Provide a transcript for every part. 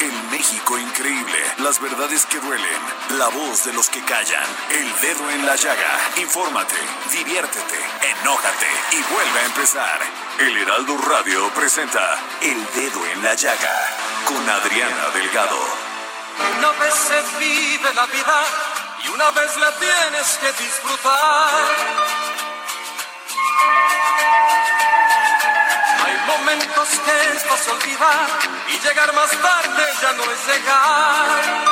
El México increíble, las verdades que duelen, la voz de los que callan, el dedo en la llaga. Infórmate, diviértete, enójate y vuelve a empezar. El Heraldo Radio presenta El Dedo en la Llaga con Adriana Delgado. Una vez se vive la vida y una vez la tienes que disfrutar. Momentos que es fácil olvidar y llegar más tarde ya no es llegar.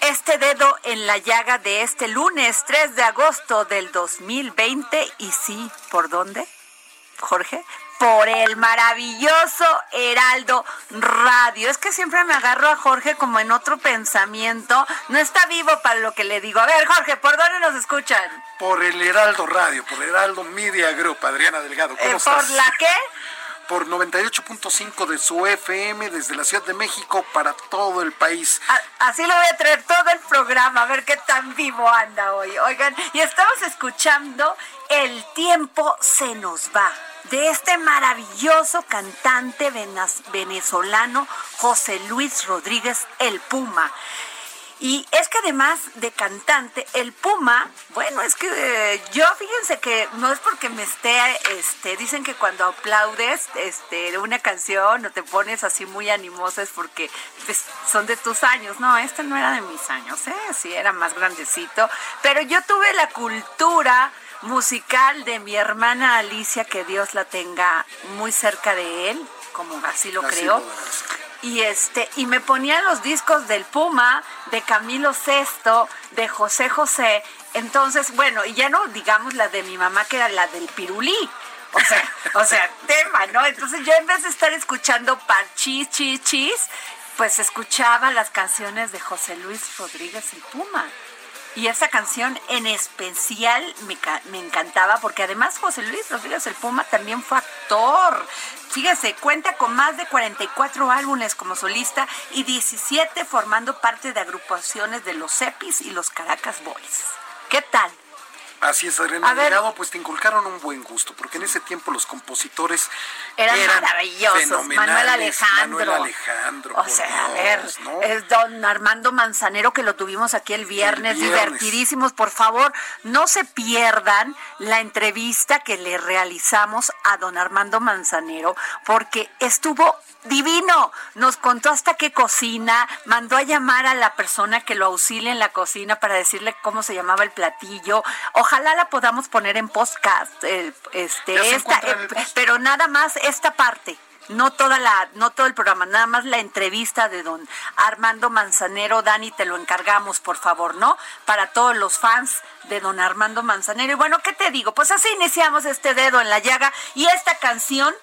Este dedo en la llaga de este lunes 3 de agosto del 2020. Y sí, ¿por dónde? Jorge, por el maravilloso Heraldo Radio. Es que siempre me agarro a Jorge como en otro pensamiento. No está vivo para lo que le digo. A ver, Jorge, ¿por dónde nos escuchan? Por el Heraldo Radio, por el Heraldo Media Group, Adriana Delgado. ¿Cómo Eh, estás? ¿Por la qué? Por 98.5 de su FM desde la Ciudad de México para todo el país. Así lo voy a traer todo el programa, a ver qué tan vivo anda hoy. Oigan, y estamos escuchando El tiempo se nos va, de este maravilloso cantante venezolano José Luis Rodríguez El Puma. Y es que además de cantante, el Puma, bueno, es que eh, yo fíjense que no es porque me esté, este, dicen que cuando aplaudes este, una canción o te pones así muy animosa es porque pues, son de tus años. No, este no era de mis años, ¿eh? Sí, era más grandecito. Pero yo tuve la cultura musical de mi hermana Alicia, que Dios la tenga muy cerca de él, como así lo Así creo lo. Y este y me ponían los discos del Puma, de Camilo Sesto, de José José. Entonces, bueno, y ya no digamos la de mi mamá que era la del Pirulí. O sea, o sea, tema, ¿no? Entonces yo en vez de estar escuchando parchis, chis, chis, pues escuchaba las canciones de José Luis Rodríguez el Puma. Y esa canción en especial me, me encantaba porque además José Luis Rodríguez el Puma también fue actor. Fíjese, cuenta con más de 44 álbumes como solista y 17 formando parte de agrupaciones de los Cepis y los Caracas Boys. ¿Qué tal? Así es, Adriana. Delgado, pues te inculcaron un buen gusto, porque en ese tiempo los compositores Eran maravillosos. fenomenales. Manuel Alejandro. Manuel Alejandro, O sea, a ver, es don Armando Manzanero que lo tuvimos aquí el viernes, El viernes. divertidísimos. Por favor, no se pierdan la entrevista que le realizamos a don Armando Manzanero, porque estuvo divino. Nos contó hasta qué cocina, mandó a llamar a la persona que lo auxilia en la cocina para decirle cómo se llamaba el platillo. ojalá la podamos poner en podcast, este, esta, eh, pero nada más esta parte no toda la, no todo el programa, nada más la entrevista de don Armando Manzanero. Dani, te lo encargamos, por favor, ¿no? Para todos los fans de don Armando Manzanero. Y bueno, ¿qué te digo? Pues así iniciamos este dedo en la llaga y esta canción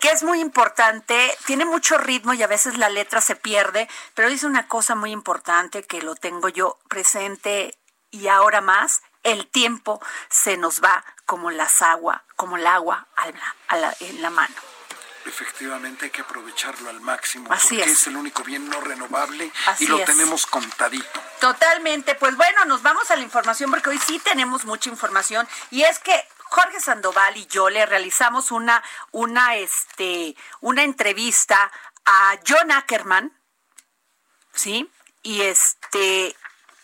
que es muy importante, tiene mucho ritmo y a veces la letra se pierde, pero dice una cosa muy importante que lo tengo yo presente y ahora más, el tiempo se nos va como las agua, como el agua en la mano efectivamente hay que aprovecharlo al máximo porque es. el único bien no renovable y lo tenemos contadito. Totalmente. Pues bueno, nos vamos a la información porque hoy sí tenemos mucha información y es que Jorge Sandoval y yo le realizamos una una este una entrevista a John Ackerman, ¿sí? Y este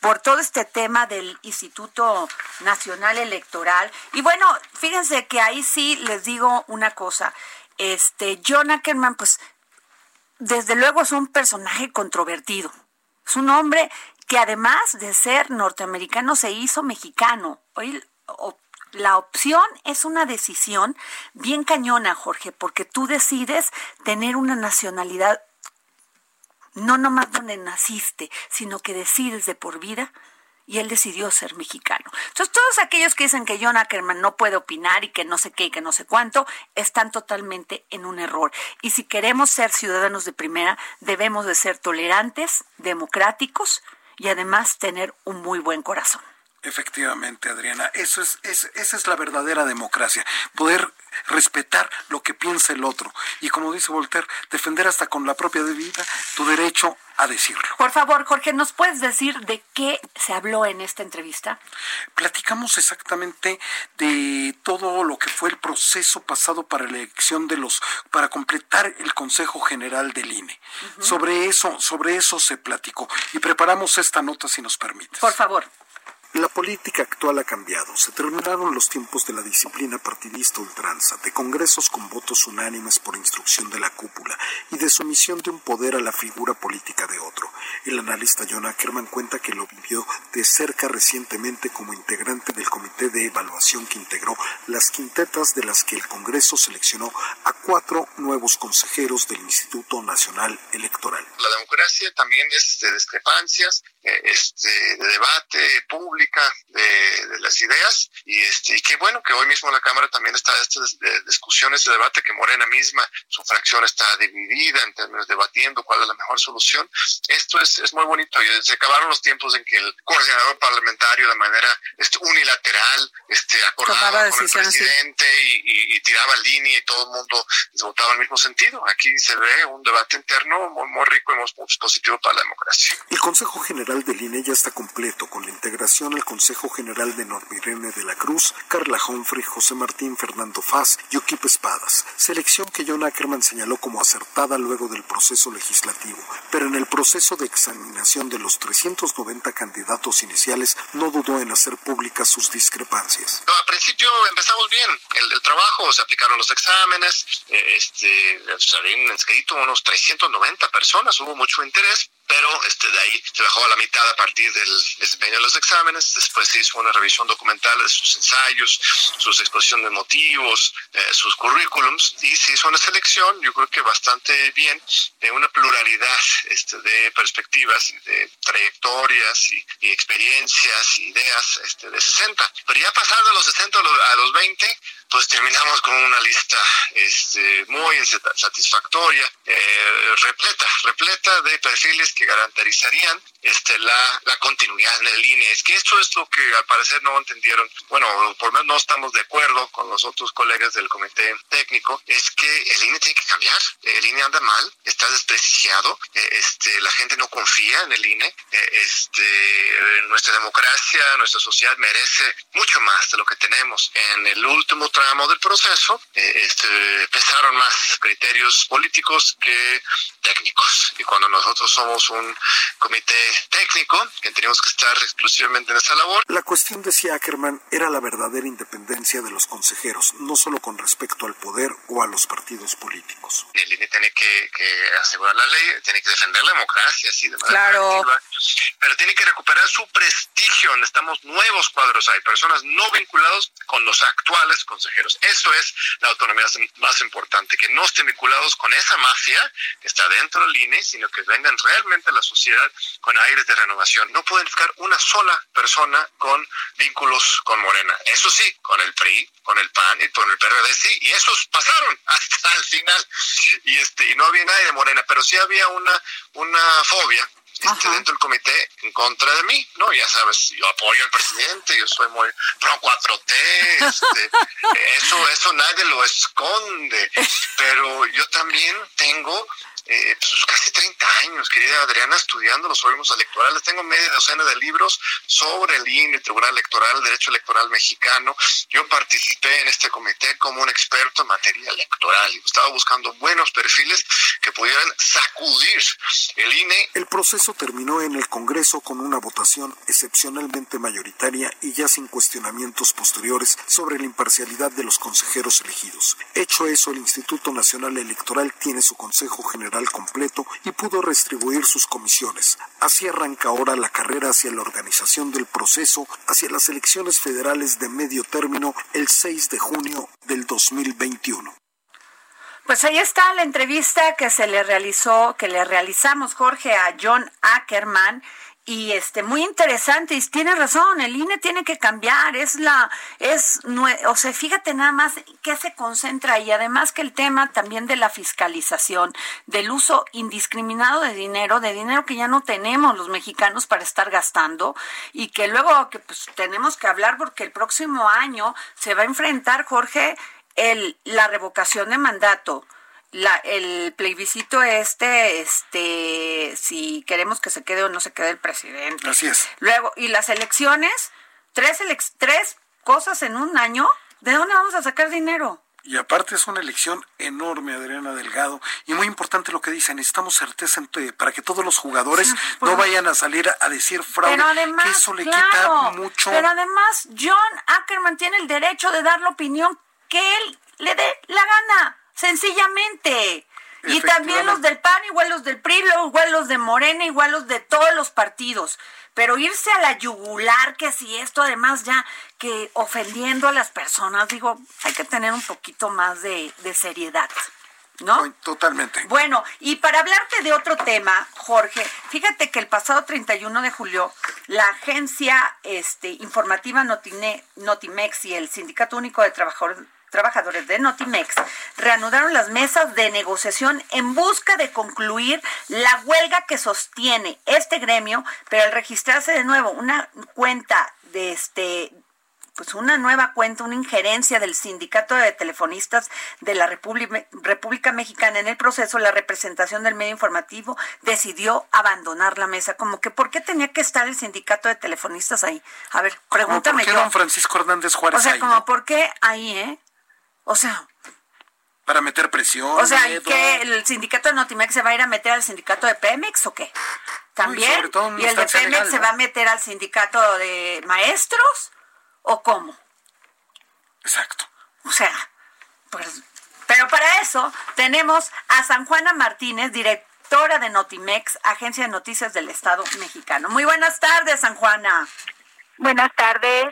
por todo este tema del Instituto Nacional Electoral. Y bueno, fíjense que ahí sí les digo una cosa este John Ackerman, pues desde luego es un personaje controvertido. Es un hombre que además de ser norteamericano se hizo mexicano. Hoy la opción es una decisión bien cañona, Jorge, porque tú decides tener una nacionalidad no nomás donde naciste, sino que decides de por vida y él decidió ser mexicano. Entonces, todos aquellos que dicen que John Ackerman no puede opinar y que no sé qué y que no sé cuánto, están totalmente en un error. Y si queremos ser ciudadanos de primera, debemos de ser tolerantes, democráticos y además tener un muy buen corazón. Efectivamente, Adriana, eso es, esa es la verdadera democracia, poder respetar lo que piensa el otro y como dice Voltaire, defender hasta con la propia vida tu derecho a decirlo. Por favor, Jorge, ¿nos puedes decir de qué se habló en esta entrevista? Platicamos exactamente de todo lo que fue el proceso pasado para la elección de los para completar el Consejo General del INE. Sobre eso, sobre eso se platicó y preparamos esta nota si nos permite. Por favor. La política actual ha cambiado. Se terminaron los tiempos de la disciplina partidista ultranza, de congresos con votos unánimes por instrucción de la cúpula y de sumisión de un poder a la figura política de otro. El analista John Ackerman cuenta que lo vivió de cerca recientemente como integrante del comité de evaluación que integró las quintetas de las que el Congreso seleccionó a cuatro nuevos consejeros del Instituto Nacional Electoral. La democracia también es de discrepancias, este, de debate pública de, las ideas y este y qué bueno que hoy mismo en la Cámara también está esta discusión, este debate que Morena misma, su fracción está dividida en términos debatiendo cuál es la mejor solución. Esto es, es muy bonito y se acabaron los tiempos en que el coordinador parlamentario de manera este, unilateral este, acordaba con el presidente y, tiraba línea y todo el mundo votaba en el mismo sentido. Aquí se ve un debate interno muy, muy rico y muy positivo para la democracia. El Consejo General del INE ya está completo con la integración al Consejo General de Normirene de la Cruz, Carla Humphrey, José Martín, Fernando Faz y Oquipe Espadas, selección que John Ackerman señaló como acertada luego del proceso legislativo, pero en el proceso de examinación de los 390 candidatos iniciales no dudó en hacer públicas sus discrepancias. No, al principio empezamos bien el, trabajo, se aplicaron los exámenes, este, se habían inscrito unos 390 personas, hubo mucho interés, pero este, de ahí se bajó a la mitad a partir del desempeño de los exámenes, después se hizo una revisión documental de sus ensayos, sus exposiciones de motivos, eh, sus currículums, y se hizo una selección, yo creo que bastante bien, de una pluralidad este, de perspectivas, de trayectorias y, experiencias, ideas este, de 60. Pero ya pasando de los 60 a los 20, pues terminamos con una lista este, muy satisfactoria, eh, repleta, repleta de perfiles que garantizarían este, la, la continuidad en el INE. Es que esto es lo que al parecer no entendieron, bueno, por lo menos no estamos de acuerdo con los otros colegas del comité técnico, es que el INE tiene que cambiar, el INE anda mal, está despreciado, eh, este, la gente no confía en el INE, eh, este, nuestra democracia, nuestra sociedad merece mucho más de lo que tenemos. En el último tramo del proceso, eh, este, pesaron más criterios políticos que técnicos. Y cuando nosotros somos un comité técnico, que teníamos que estar exclusivamente en esa labor. La cuestión, decía Ackerman, era la verdadera independencia de los consejeros, no solo con respecto al poder o a los partidos políticos. El INE tiene que, asegurar la ley, tiene que defender la democracia, así de manera claro. pero tiene que recuperar su prestigio. Necesitamos nuevos cuadros, hay personas no vinculados con los actuales consejeros. Eso es la autonomía más importante, que no estén vinculados con esa mafia que está dentro del INE, sino que vengan realmente a la sociedad con aires de renovación. No pueden ficar una sola persona con vínculos con Morena. Eso sí, con el PRI, con el PAN y con el PRD sí, y esos pasaron hasta el final. Y este y no había nadie de Morena, pero sí había una una fobia este, dentro del comité en contra de mí, ¿no? Ya sabes, yo apoyo al presidente, yo soy muy pro 4T, este, eso, eso nadie lo esconde, pero yo también tengo eh, pues casi 30 años, querida Adriana, estudiando los órganos electorales. Tengo media docena de libros sobre el INE, el Tribunal Electoral, el Derecho Electoral Mexicano. Yo participé en este comité como un experto en materia electoral. Estaba buscando buenos perfiles que pudieran sacudir el INE. El proceso terminó en el Congreso con una votación excepcionalmente mayoritaria y ya sin cuestionamientos posteriores sobre la imparcialidad de los consejeros elegidos. Hecho eso, el Instituto Nacional Electoral tiene su Consejo General completo y pudo restribuir sus comisiones. Así arranca ahora la carrera hacia la organización del proceso hacia las elecciones federales de medio término el 6 de junio del 2021. Pues ahí está la entrevista que se le realizó, que le realizamos, Jorge, a John Ackerman y este muy interesante y tiene razón el INE tiene que cambiar es la es o sea fíjate nada más que se concentra y además que el tema también de la fiscalización del uso indiscriminado de dinero de dinero que ya no tenemos los mexicanos para estar gastando y que luego que pues tenemos que hablar porque el próximo año se va a enfrentar Jorge el la revocación de mandato la, el plebiscito este, este, si queremos que se quede o no se quede el presidente. Así es. Luego, y las elecciones, tres, tres cosas en un año, ¿de dónde vamos a sacar dinero? Y aparte es una elección enorme, Adriana Delgado. Y muy importante lo que dicen, necesitamos certeza para que todos los jugadores no pues, vayan a salir a decir fraude, pero además, que eso le quita mucho. Pero además, John Ackerman tiene el derecho de dar la opinión que él le dé la gana sencillamente. Y también los del PAN, igual los del PRI, igual los de Morena, igual los de todos los partidos. Pero irse a la yugular, que si esto además ya que ofendiendo a las personas, digo, hay que tener un poquito más de, seriedad. ¿No? Totalmente. Bueno, y para hablarte de otro tema, Jorge, fíjate que el pasado 31 de julio, la agencia este, informativa Notimex y el Sindicato Único de Trabajadores trabajadores de Notimex reanudaron las mesas de negociación en busca de concluir la huelga que sostiene este gremio, pero al registrarse de nuevo una cuenta de este pues una nueva cuenta, una injerencia del sindicato de telefonistas de la República, República Mexicana en el proceso, la representación del medio informativo decidió abandonar la mesa. Como que, ¿por qué tenía que estar el sindicato de telefonistas ahí? A ver, pregúntame ¿Por qué don Francisco Hernández Juárez O sea, como, ¿por qué ahí, eh? O sea, para meter presión. O sea, ¿que el sindicato de Notimex se va a ir a meter al sindicato de Pemex o qué? También. ¿Y el de Pemex se va a meter al sindicato de maestros o cómo? Exacto. O sea, pues, pero para eso tenemos a San Juana Martínez, directora de Notimex, Agencia de Noticias del Estado mexicano. Muy buenas tardes, San Juana. Buenas tardes.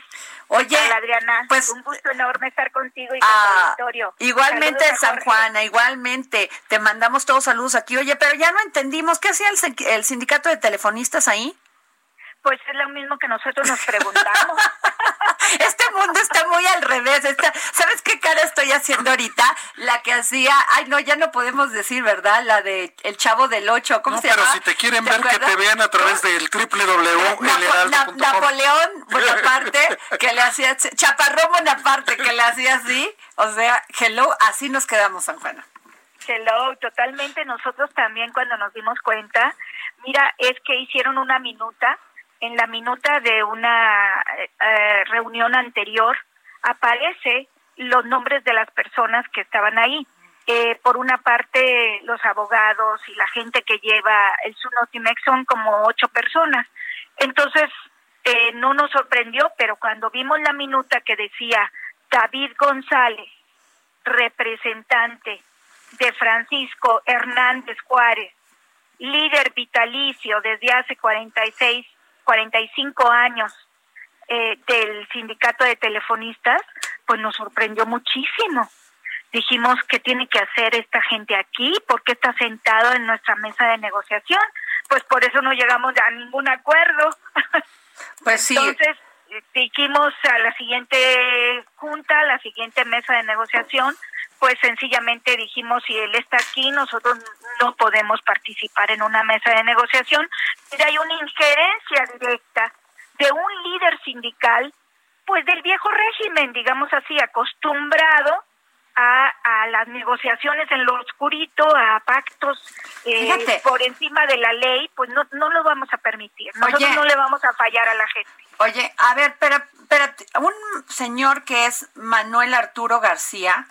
Oye, Adriana, pues un gusto enorme estar contigo y con ah, Igualmente, San Juana, igualmente. Te mandamos todos saludos aquí. Oye, pero ya no entendimos, ¿qué hacía el sindicato de telefonistas ahí? Pues es lo mismo que nosotros nos preguntamos. este mundo está muy al revés. ¿Sabes qué cara estoy haciendo ahorita? La que hacía, ay no, ya no podemos decir, ¿verdad? La de El Chavo del Ocho, ¿cómo se llama? Pero si te quieren ver, que te vean a través del www.elheraldo.com. Napoleón Bonaparte, que le hacía, Chaparrón Bonaparte, que le hacía así. O sea, hello, así nos quedamos, San Juana. Hello, totalmente. Nosotros también cuando nos dimos cuenta, mira, es que hicieron una minuta en la minuta de una eh, reunión anterior aparece los nombres de las personas que estaban ahí. Eh, por una parte, los abogados y la gente que lleva el Sunotimex son como ocho personas. Entonces, eh, no nos sorprendió, pero cuando vimos la minuta que decía David González, representante de Francisco Hernández Juárez, líder vitalicio desde hace 46, 45 años eh, del sindicato de telefonistas, pues nos sorprendió muchísimo. Dijimos, ¿qué tiene que hacer esta gente aquí? ¿Por qué está sentado en nuestra mesa de negociación? Pues por eso no llegamos a ningún acuerdo. Pues sí. Entonces, dijimos a la siguiente junta, a la siguiente mesa de negociación, pues sencillamente dijimos si él está aquí, nosotros no podemos participar en una mesa de negociación. Y hay una injerencia directa de un líder sindical, pues del viejo régimen, digamos así, acostumbrado a, a las negociaciones en lo oscurito, a pactos eh, por encima de la ley, pues no, no lo vamos a permitir. Nosotros no le vamos a fallar a la gente. Oye, a ver, pero, pero un señor que es Manuel Arturo García,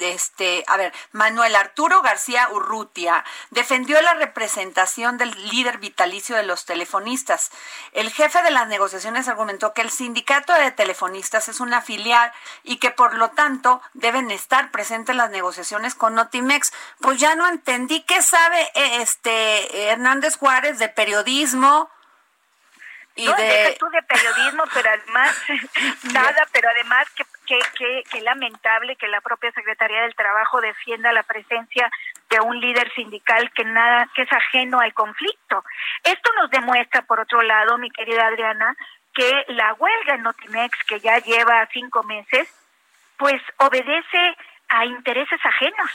este, a ver, Manuel Arturo García Urrutia defendió la representación del líder vitalicio de los telefonistas. El jefe de las negociaciones argumentó que el sindicato de telefonistas es una filial y que por lo tanto deben estar presentes las negociaciones con Notimex. Pues ya no entendí qué sabe eh, este Hernández Juárez de periodismo y no, de... tú de periodismo, pero además, nada, pero además que, que, que, lamentable que la propia Secretaría del Trabajo defienda la presencia de un líder sindical que nada, que es ajeno al conflicto. Esto nos demuestra, por otro lado, mi querida Adriana, que la huelga en Notimex, que ya lleva cinco meses, pues obedece a intereses ajenos,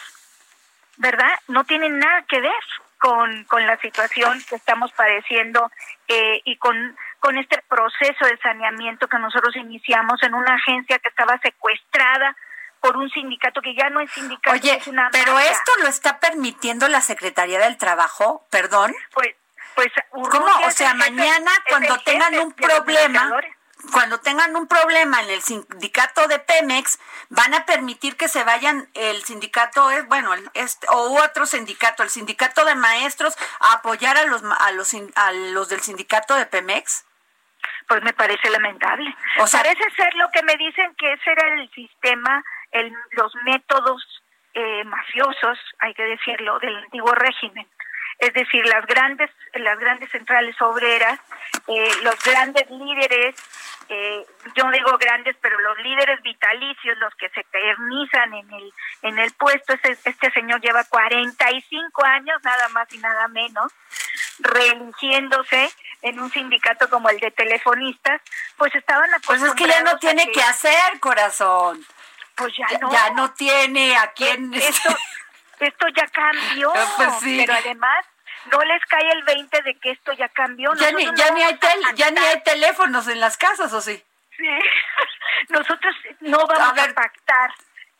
¿verdad? No tienen nada que ver con, con la situación que estamos padeciendo eh, y con con este proceso de saneamiento que nosotros iniciamos en una agencia que estaba secuestrada por un sindicato que ya no es sindicato. Oye, pero esto lo está permitiendo la Secretaría del Trabajo, perdón. Pues, pues, ¿cómo? O sea, mañana cuando tengan un problema, cuando tengan un problema en el sindicato de Pemex, van a permitir que se vayan el sindicato, es bueno, este, o otro sindicato, el sindicato de maestros, a apoyar a los, a los, a los del sindicato de Pemex pues me parece lamentable. O sea, parece ser lo que me dicen que ese era el sistema, el, los métodos eh, mafiosos, hay que decirlo, del antiguo régimen. Es decir, las grandes, las grandes centrales obreras, eh, los grandes líderes, eh, yo digo grandes, pero los líderes vitalicios, los que se eternizan en el, en el puesto, este, este señor lleva 45 años, nada más y nada menos, reeligiéndose en un sindicato como el de telefonistas, pues estaban acostumbrados. Pues es que ya no tiene que, hacer, corazón. Pues ya, no. Ya no tiene a quién. Esto, esto ya cambió. Pues pero además no les cae el 20 de que esto ya cambió. Ya, ni, ya, ni hay ya ni hay teléfonos en las casas, ¿o sí? Sí. Nosotros no vamos a, pactar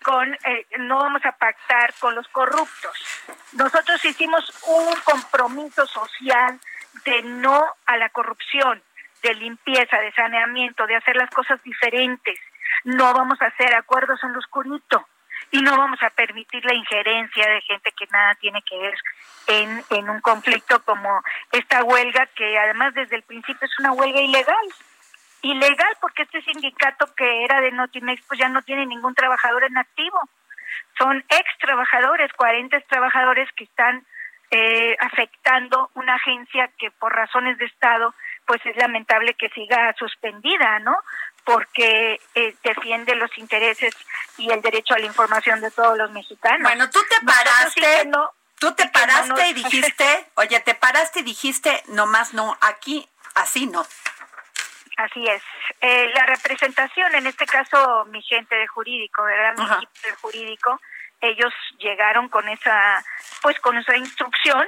con eh, no vamos a pactar con los corruptos. Nosotros hicimos un compromiso social de no a la corrupción, de limpieza, de saneamiento, de hacer las cosas diferentes. No vamos a hacer acuerdos en lo oscurito y no vamos a permitir la injerencia de gente que nada tiene que ver en, en un conflicto como esta huelga, que además desde el principio es una huelga ilegal. Ilegal porque este sindicato que era de Notimex pues ya no tiene ningún trabajador en activo. Son ex trabajadores, 40 trabajadores que están eh, afectando una agencia que por razones de Estado pues es lamentable que siga suspendida, ¿no? Porque eh, defiende los intereses y el derecho a la información de todos los mexicanos. Bueno, tú te paraste, tú te paraste y dijiste, oye, te paraste y dijiste, nomás no, aquí así no. Así es. Eh, la representación, en este caso mi gente de jurídico, ¿verdad? Mi equipo de jurídico, ellos llegaron con esa, pues con esa instrucción.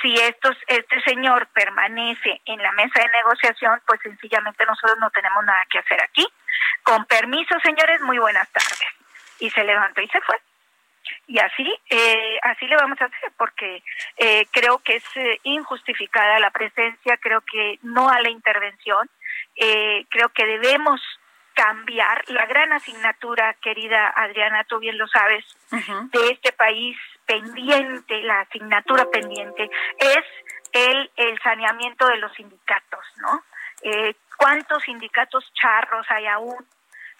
Si estos, este señor permanece en la mesa de negociación, pues sencillamente nosotros no tenemos nada que hacer aquí. Con permiso, señores, muy buenas tardes. Y se levantó y se fue. Y así, eh, así le vamos a hacer, porque eh, creo que es eh, injustificada la presencia, creo que no a la intervención, eh, creo que debemos cambiar la gran asignatura, querida Adriana, tú bien lo sabes, de este país pendiente, la asignatura pendiente, es el, el saneamiento de los sindicatos, ¿no? Eh, ¿Cuántos sindicatos charros hay aún?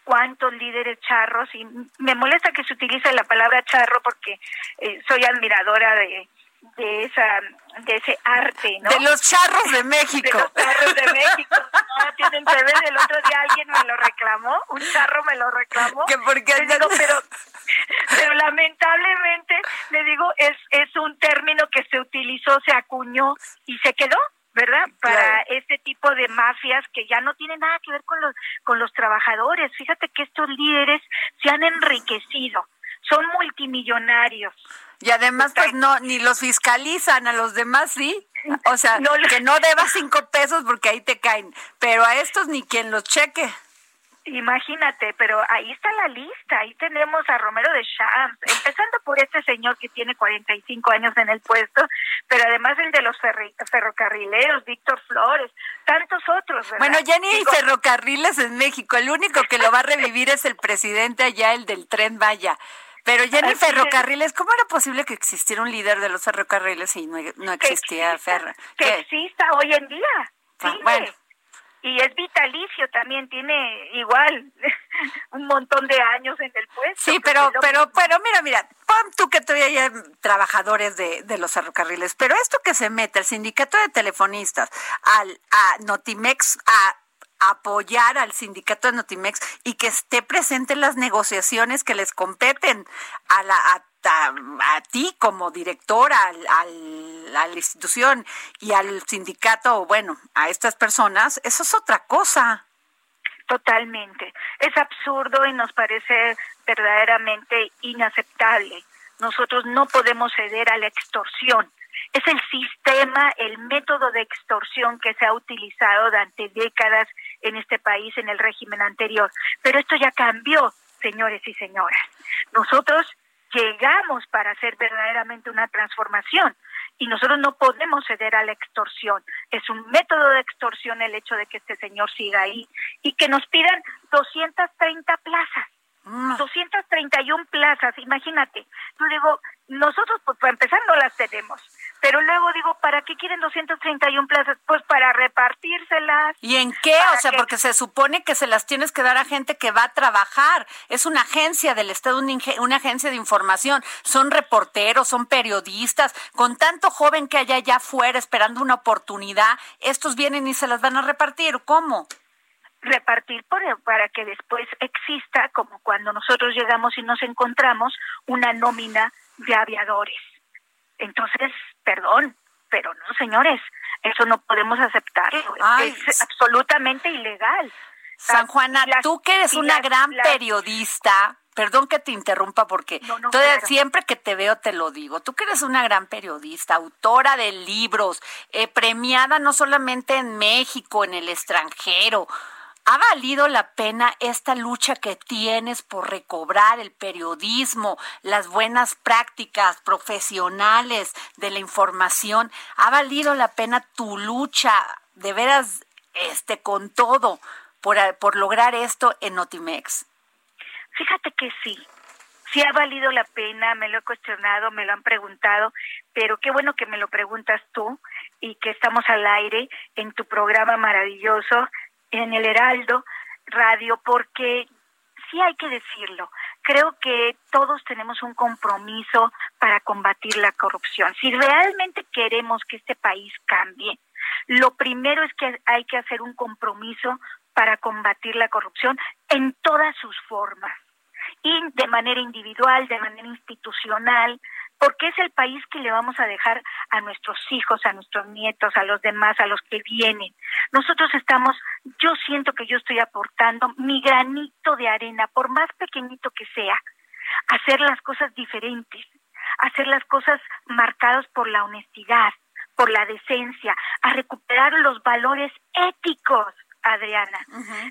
¿Cuántos líderes charros? Y me molesta que se utilice la palabra charro porque eh, soy admiradora de, de esa de ese arte, ¿no? De los charros de México. De los charros de México. No, tienen que ver, el otro día alguien me lo reclamó, un charro me lo reclamó. ¿Que porque Le digo, pero, pero lamentablemente, le digo, es, es un término que se utilizó, se acuñó y se quedó. ¿verdad? Para Claro. este tipo de mafias que ya no tienen nada que ver con los con los trabajadores. Fíjate que estos líderes se han enriquecido, son multimillonarios. Y además, pues no, ni los fiscalizan, a los demás sí. O sea, No que no debas cinco pesos porque ahí te caen. Pero a estos ni quien los cheque. Imagínate, pero ahí está la lista, ahí tenemos a Romero de Champs, empezando por este señor que tiene 45 años en el puesto, pero además el de los ferri- ferrocarrileros, Víctor Flores, tantos otros, ¿verdad? Bueno, ya ni hay Digo, ferrocarriles en México. El único que lo va a revivir es el presidente allá, el del tren Vaya. Pero ya ni Así es. ferrocarriles. ¿Cómo era posible que existiera un líder de los ferrocarriles y no, no que existía exista, ferro? Que ¿Qué? exista hoy en día, Ah, sigue. bueno. Y es vitalicio también, tiene igual un montón de años en el puesto. Sí, que pero, pero, pero mira, mira, pon tú que todavía hay trabajadores de, de los ferrocarriles, pero esto que se mete el sindicato de telefonistas al a Notimex a apoyar al sindicato de Notimex y que esté presente en las negociaciones que les competen a la a, a- a ti como directora al, a la institución y al sindicato bueno a estas personas eso es otra cosa Totalmente. Es absurdo y nos parece verdaderamente inaceptable. Nosotros no podemos ceder a la extorsión. Es el sistema, el método de extorsión que se ha utilizado durante décadas en este país, en el régimen anterior. Pero esto ya cambió, señores y señoras. Nosotros llegamos para hacer verdaderamente una transformación y nosotros no podemos ceder a la extorsión. Es un método de extorsión el hecho de que este señor siga ahí y que nos pidan 230 plazas. Mm. 231 plazas, imagínate. Yo digo, nosotros pues para empezar no las tenemos, pero luego digo, ¿para qué quieren 231 plazas? Pues para repartírselas. ¿Y en qué? O sea, que- porque se supone que se las tienes que dar a gente que va a trabajar. Es una agencia del Estado, una, una agencia de información. Son reporteros, son periodistas. Con tanto joven que hay allá afuera esperando una oportunidad, estos vienen y se las van a repartir. ¿Cómo? repartir por- para que después exista, como cuando nosotros llegamos y nos encontramos, una nómina de aviadores. Entonces, perdón, pero no, señores, eso no podemos aceptarlo. Ay, es absolutamente ilegal. San Juana, Las- tú que eres una las- gran las- periodista, perdón que te interrumpa porque No, no, todavía claro. siempre que te veo te lo digo, tú que eres una gran periodista, autora de libros, eh, premiada no solamente en México, en el extranjero. ¿Ha valido la pena esta lucha que tienes por recobrar el periodismo, las buenas prácticas profesionales de la información? ¿Ha valido la pena tu lucha de veras este con todo por, por lograr esto en Notimex? Fíjate que sí, sí ha valido la pena, me lo he cuestionado, me lo han preguntado, pero qué bueno que me lo preguntas tú y que estamos al aire en tu programa maravilloso, en el Heraldo Radio, porque sí hay que decirlo, creo que todos tenemos un compromiso para combatir la corrupción. Si realmente queremos que este país cambie, lo primero es que hay que hacer un compromiso para combatir la corrupción en todas sus formas y de manera individual, de manera institucional, porque es el país que le vamos a dejar a nuestros hijos, a nuestros nietos, a los demás, a los que vienen. Nosotros estamos, yo siento que yo estoy aportando mi granito de arena, por más pequeñito que sea, a hacer las cosas diferentes, a hacer las cosas marcadas por la honestidad, por la decencia, a recuperar los valores éticos, Adriana.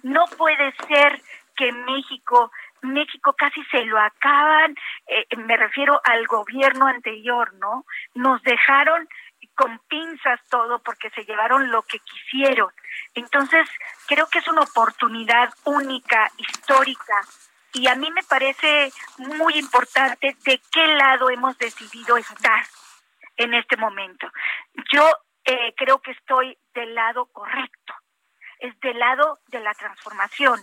No puede ser que México México casi se lo acaban, eh, me refiero al gobierno anterior, ¿no? Nos dejaron con pinzas todo porque se llevaron lo que quisieron. Entonces, creo que es una oportunidad única, histórica, y a mí me parece muy importante de qué lado hemos decidido estar en este momento. Yo eh, creo que estoy del lado correcto, es del lado de la transformación,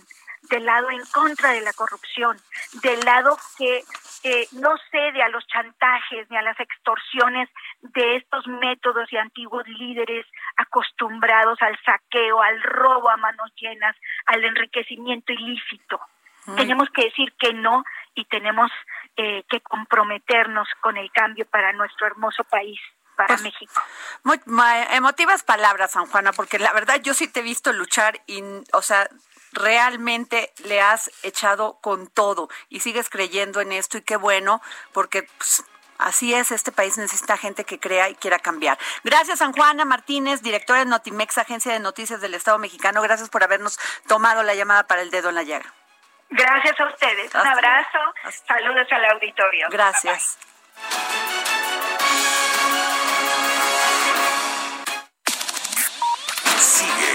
del lado en contra de la corrupción, del lado que eh, no cede a los chantajes ni a las extorsiones de estos métodos y antiguos líderes acostumbrados al saqueo, al robo a manos llenas, al enriquecimiento ilícito. Tenemos que decir que no y tenemos eh, que comprometernos con el cambio para nuestro hermoso país para pues, México. Muy, emotivas palabras, San Juana, porque la verdad yo sí te he visto luchar y, o sea, realmente le has echado con todo y sigues creyendo en esto y qué bueno, porque pues, así es, este país necesita gente que crea y quiera cambiar. Gracias, San Juana Martínez, directora de Notimex, Agencia de Noticias del Estado Mexicano. Gracias por habernos tomado la llamada para el dedo en la llaga. Gracias a ustedes. Un abrazo. Saludos al auditorio. Gracias. Sigue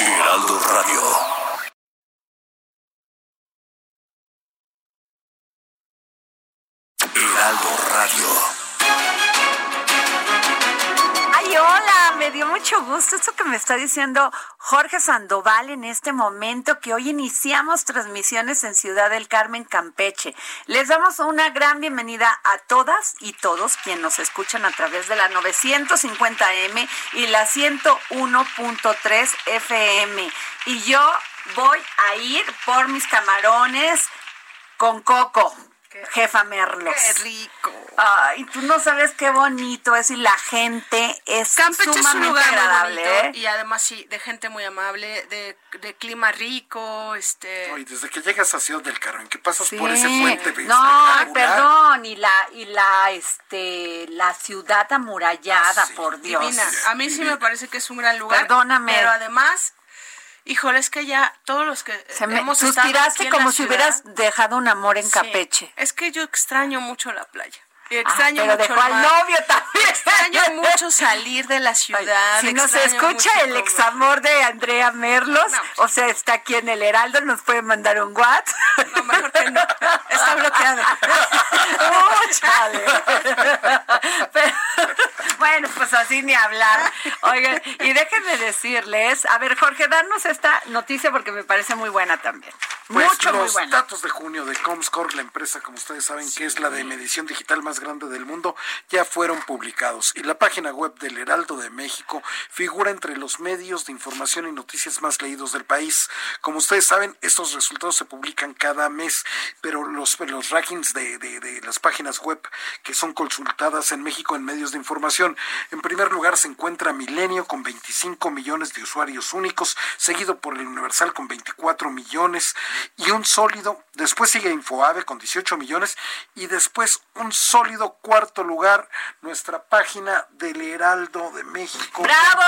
Heraldo Radio. Gusto esto que me está diciendo Jorge Sandoval en este momento que hoy iniciamos transmisiones en Ciudad del Carmen, Campeche. Les damos una gran bienvenida a todas y todos quienes nos escuchan a través de la 950M y la 101.3 FM. Y yo voy a ir por mis camarones con coco jefa Merlos. Qué rico. Ay, tú no sabes qué bonito es y la gente es Campeche sumamente es un lugar agradable. Muy bonito, ¿eh? Y además sí, de gente muy amable, de, de clima rico, este. Ay, desde que llegas a Ciudad del Carmen, que pasas por ese puente. No, perdón, y la y la este la ciudad amurallada, ah, por Dios. Divina. A mí sí me parece que es un gran lugar. Perdóname. Pero además Híjole, es que ya todos los que Se me, hemos suspiraste como si hubieras dejado un amor en Capeche. Es que yo extraño mucho la playa. Y extraño ah, pero mucho dejó al novio también. Extraño mucho salir de la ciudad. si nos escucha el examor de Andrea Merlos, pues o sea, está aquí en el Heraldo, nos puede mandar un WhatsApp. No, mejor que no. Está bloqueada. oh, chale. ni hablar. Oigan, y déjenme decirles, a ver, Jorge, danos esta noticia porque me parece muy buena también. Pues Mucho, los muy datos de junio de Comscore, la empresa, como ustedes saben, que es la de medición digital más grande del mundo, ya fueron publicados. Y la página web del Heraldo de México figura entre los medios de información y noticias más leídos del país. Como ustedes saben, estos resultados se publican cada mes, pero los, los rankings de, de, de las páginas web que son consultadas en México en medios de información, en primer lugar se encuentra Milenio con 25 millones de usuarios únicos, seguido por el Universal con 24 millones y un sólido, después sigue Infoave con 18 millones y después un sólido cuarto lugar nuestra página del Heraldo de México. Bravo,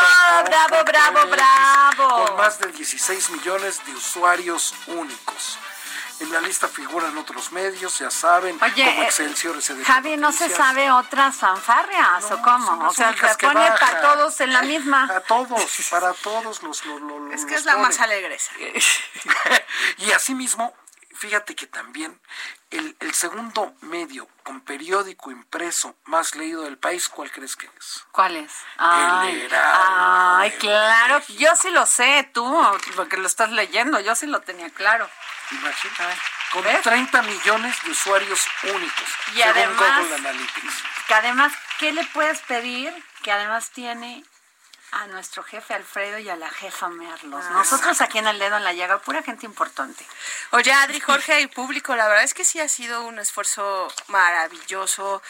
bravo, bravo, bravo. Con más de 16 millones de usuarios únicos. En la lista figuran otros medios, ya saben, como eh, Excelsior, Javi, ¿no se sabe otras fanfarrias o cómo? O sea, se pone para todos en la misma. A todos, para todos los... los, los es que los es la más alegre. y asimismo, fíjate que también el, el, segundo medio con periódico impreso más leído del país, ¿cuál crees que es? ¿Cuál es? Ay, el Heraldo ay claro, México. yo sí lo sé, tú, porque lo estás leyendo, yo sí lo tenía claro. Imagínate, con ¿Ves? 30 millones de usuarios únicos, Y según además- Google Analytics. Que además, ¿qué le puedes pedir? Que además tiene a nuestro jefe Alfredo y a la jefa Merlos. Ah. Nosotros aquí en el dedo en la llaga, pura gente importante. Oye, Adri, Jorge y público, la verdad es que sí ha sido un esfuerzo maravilloso,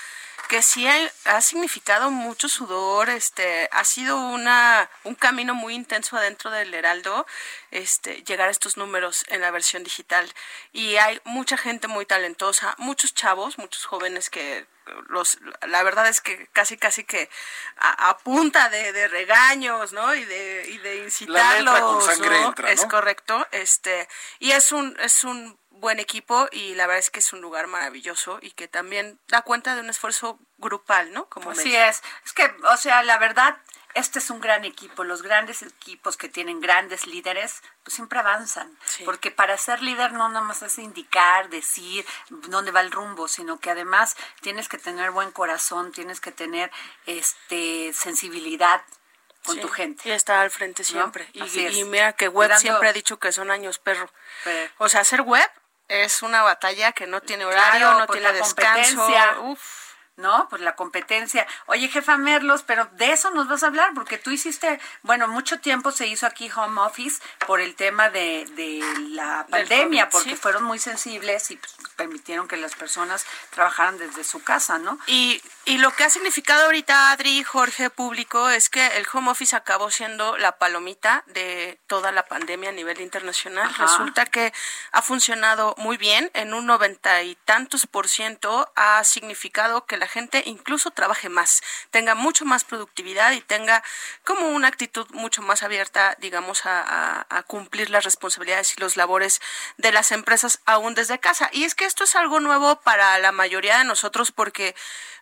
que sí ha, ha significado mucho sudor, este, ha sido una, un camino muy intenso adentro del Heraldo, este, llegar a estos números en la versión digital. Y hay mucha gente muy talentosa, muchos chavos, muchos jóvenes que los, la verdad es que casi casi que a, a punta de, de regaños, ¿no? Y de, y de incitarlos, con sangre ¿no? entra, Es correcto, este, y es un, es un buen equipo y la verdad es que es un lugar maravilloso y que también da cuenta de un esfuerzo grupal, ¿no? Como Así es. Es que, o sea, la verdad, este es un gran equipo. Los grandes equipos que tienen grandes líderes, pues siempre avanzan. Porque para ser líder no nada más es indicar, decir dónde va el rumbo, sino que además tienes que tener buen corazón, tienes que tener este sensibilidad con tu gente. Y estar al frente siempre. Y, mira que web siempre ha dicho que son años perro. O sea, hacer web es una batalla que no tiene horario, no tiene descanso. Uf. ¿No? Pues la competencia. Oye, jefa Merlos, pero de eso nos vas a hablar, porque tú hiciste, bueno, mucho tiempo se hizo aquí home office por el tema de, de la pandemia, porque fueron muy sensibles y pues, permitieron que las personas trabajaran desde su casa, ¿no? Y, y lo que ha significado ahorita, Adri, Jorge, público, es que el home office acabó siendo la palomita de toda la pandemia a nivel internacional. Resulta que ha funcionado muy bien, en un noventa y tantos por ciento ha significado que la gente incluso trabaje más, tenga mucho más productividad y tenga como una actitud mucho más abierta, digamos, a, cumplir las responsabilidades y los labores de las empresas aún desde casa. Y es que esto es algo nuevo para la mayoría de nosotros porque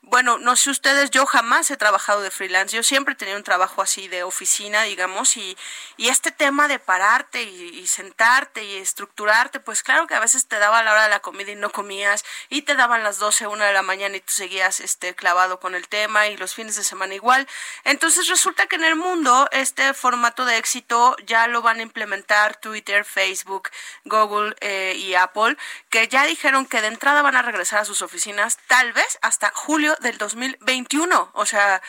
bueno, no sé ustedes, yo jamás he trabajado de freelance, yo siempre he tenido un trabajo así de oficina, digamos, y, y este tema de pararte y, sentarte y estructurarte, pues claro que a veces te daba la hora de la comida y no comías, y te daban las 12, una de la mañana y tú seguías este, clavado con el tema, y los fines de semana igual. Entonces resulta que en el mundo este formato de éxito ya lo van a implementar Twitter, Facebook, Google eh, y Apple, que ya dijeron que de entrada van a regresar a sus oficinas tal vez hasta julio del 2021. O sea,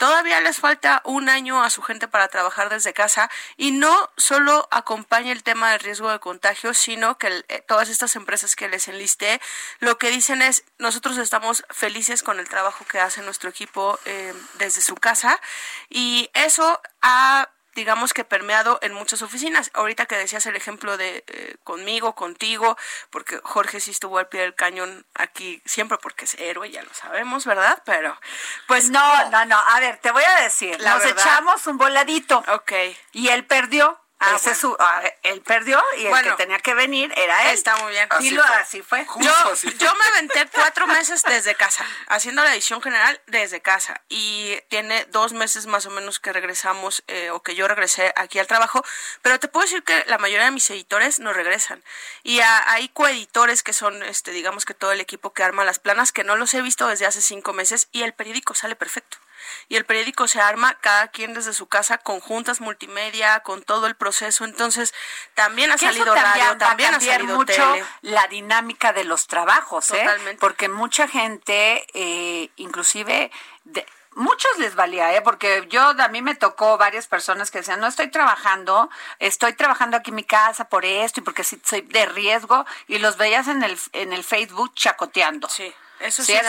todavía les falta un año a su gente para trabajar desde casa y no solo acompaña el tema del riesgo de contagio, sino que eh, todas estas empresas que les enlisté lo que dicen es nosotros estamos felices con el trabajo que hace nuestro equipo eh, desde su casa y eso ha digamos que permeado en muchas oficinas. Ahorita que decías el ejemplo de eh, conmigo, contigo, porque Jorge sí estuvo al pie del cañón aquí siempre porque es héroe, ya lo sabemos, ¿verdad? Pero pues no, no, no, a ver, te voy a decir, nos echamos un voladito. Ok. Y él perdió. Ah, su, ah, él perdió y el que tenía que venir era él. Está muy bien. Así, lo, fue. así fue. Yo, me aventé cuatro meses desde casa, haciendo la edición general desde casa. Y tiene dos meses más o menos que regresamos, eh, o que yo regresé aquí al trabajo. Pero te puedo decir que la mayoría de mis editores no regresan. Y hay coeditores que son, este, digamos que todo el equipo que arma las planas, que no los he visto desde hace cinco meses. Y el periódico sale perfecto y el periódico se arma cada quien desde su casa con juntas multimedia, con todo el proceso. Entonces, también ha salido radio, también ha salido mucho la dinámica de los trabajos, ¿eh? Porque mucha gente, eh, inclusive... De, muchos les valía, ¿eh? porque yo a mí me tocó varias personas que decían, no estoy trabajando, estoy trabajando aquí en mi casa por esto y porque soy de riesgo y los veías en el, en el Facebook chacoteando. Sí. Eso sí, da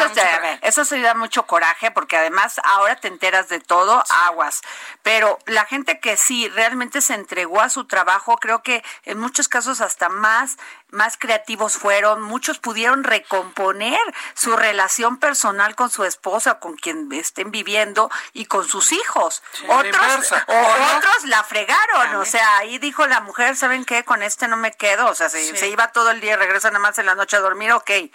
eso, sí da mucho coraje porque además ahora te enteras de todo, aguas. Pero la gente que sí realmente se entregó a su trabajo, creo que en muchos casos hasta más más creativos fueron, muchos pudieron recomponer su relación personal con su esposa, con quien estén viviendo y con sus hijos. otros, otros la fregaron, o sea, ahí dijo la mujer, ¿saben qué? Con este no me quedo, o sea, se, se iba todo el día y regresa nada más en la noche a dormir, ok.